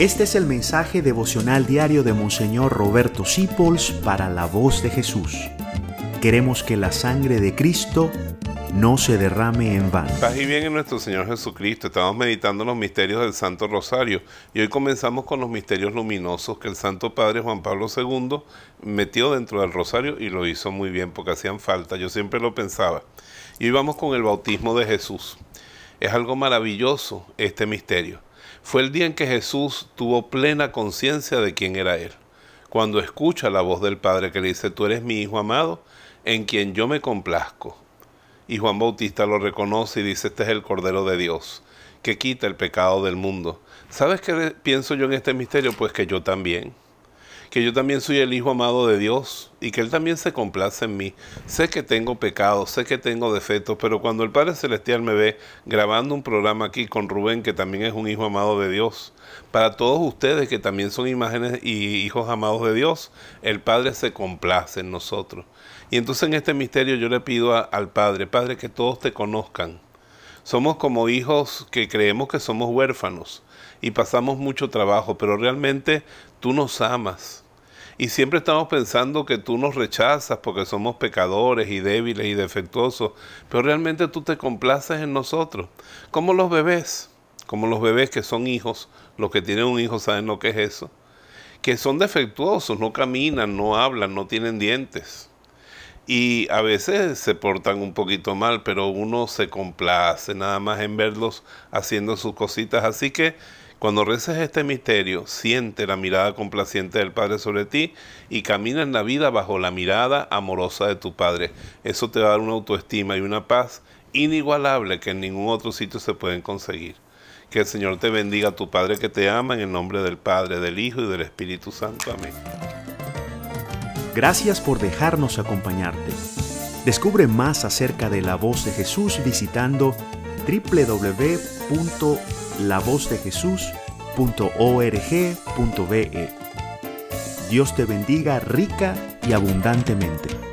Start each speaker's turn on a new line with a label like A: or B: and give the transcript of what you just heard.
A: Este es el mensaje devocional diario de Monseñor Roberto Sipols para la voz de Jesús. Queremos que la sangre de Cristo no se derrame en vano.
B: Paz y bien en nuestro Señor Jesucristo. Estamos meditando los misterios del Santo Rosario y hoy comenzamos con los misterios luminosos que el Santo Padre Juan Pablo II metió dentro del Rosario y lo hizo muy bien porque hacían falta. Yo siempre lo pensaba. Y hoy vamos con el bautismo de Jesús. Es algo maravilloso este misterio. Fue el día en que Jesús tuvo plena conciencia de quién era Él. Cuando escucha la voz del Padre que le dice, tú eres mi Hijo amado, en quien yo me complazco. Y Juan Bautista lo reconoce y dice, este es el Cordero de Dios, que quita el pecado del mundo. ¿Sabes qué pienso yo en este misterio? Pues que yo también que yo también soy el Hijo amado de Dios y que Él también se complace en mí. Sé que tengo pecados, sé que tengo defectos, pero cuando el Padre Celestial me ve grabando un programa aquí con Rubén, que también es un Hijo amado de Dios, para todos ustedes que también son imágenes y hijos amados de Dios, el Padre se complace en nosotros. Y entonces en este misterio yo le pido al Padre, Padre, que todos te conozcan. Somos como hijos que creemos que somos huérfanos y pasamos mucho trabajo, pero realmente tú nos amas. Y siempre estamos pensando que tú nos rechazas porque somos pecadores y débiles y defectuosos, pero realmente tú te complaces en nosotros, como los bebés, como los bebés que son hijos, los que tienen un hijo saben lo que es eso, que son defectuosos, no caminan, no hablan, no tienen dientes. Y a veces se portan un poquito mal, pero uno se complace nada más en verlos haciendo sus cositas. Así que cuando reces este misterio, siente la mirada complaciente del Padre sobre ti y camina en la vida bajo la mirada amorosa de tu Padre. Eso te va a dar una autoestima y una paz inigualable que en ningún otro sitio se pueden conseguir. Que el Señor te bendiga, tu Padre que te ama, en el nombre del Padre, del Hijo y del Espíritu Santo. Amén.
A: Gracias por dejarnos acompañarte. Descubre más acerca de la voz de Jesús visitando www.lavozdejesús.org.be. Dios te bendiga rica y abundantemente.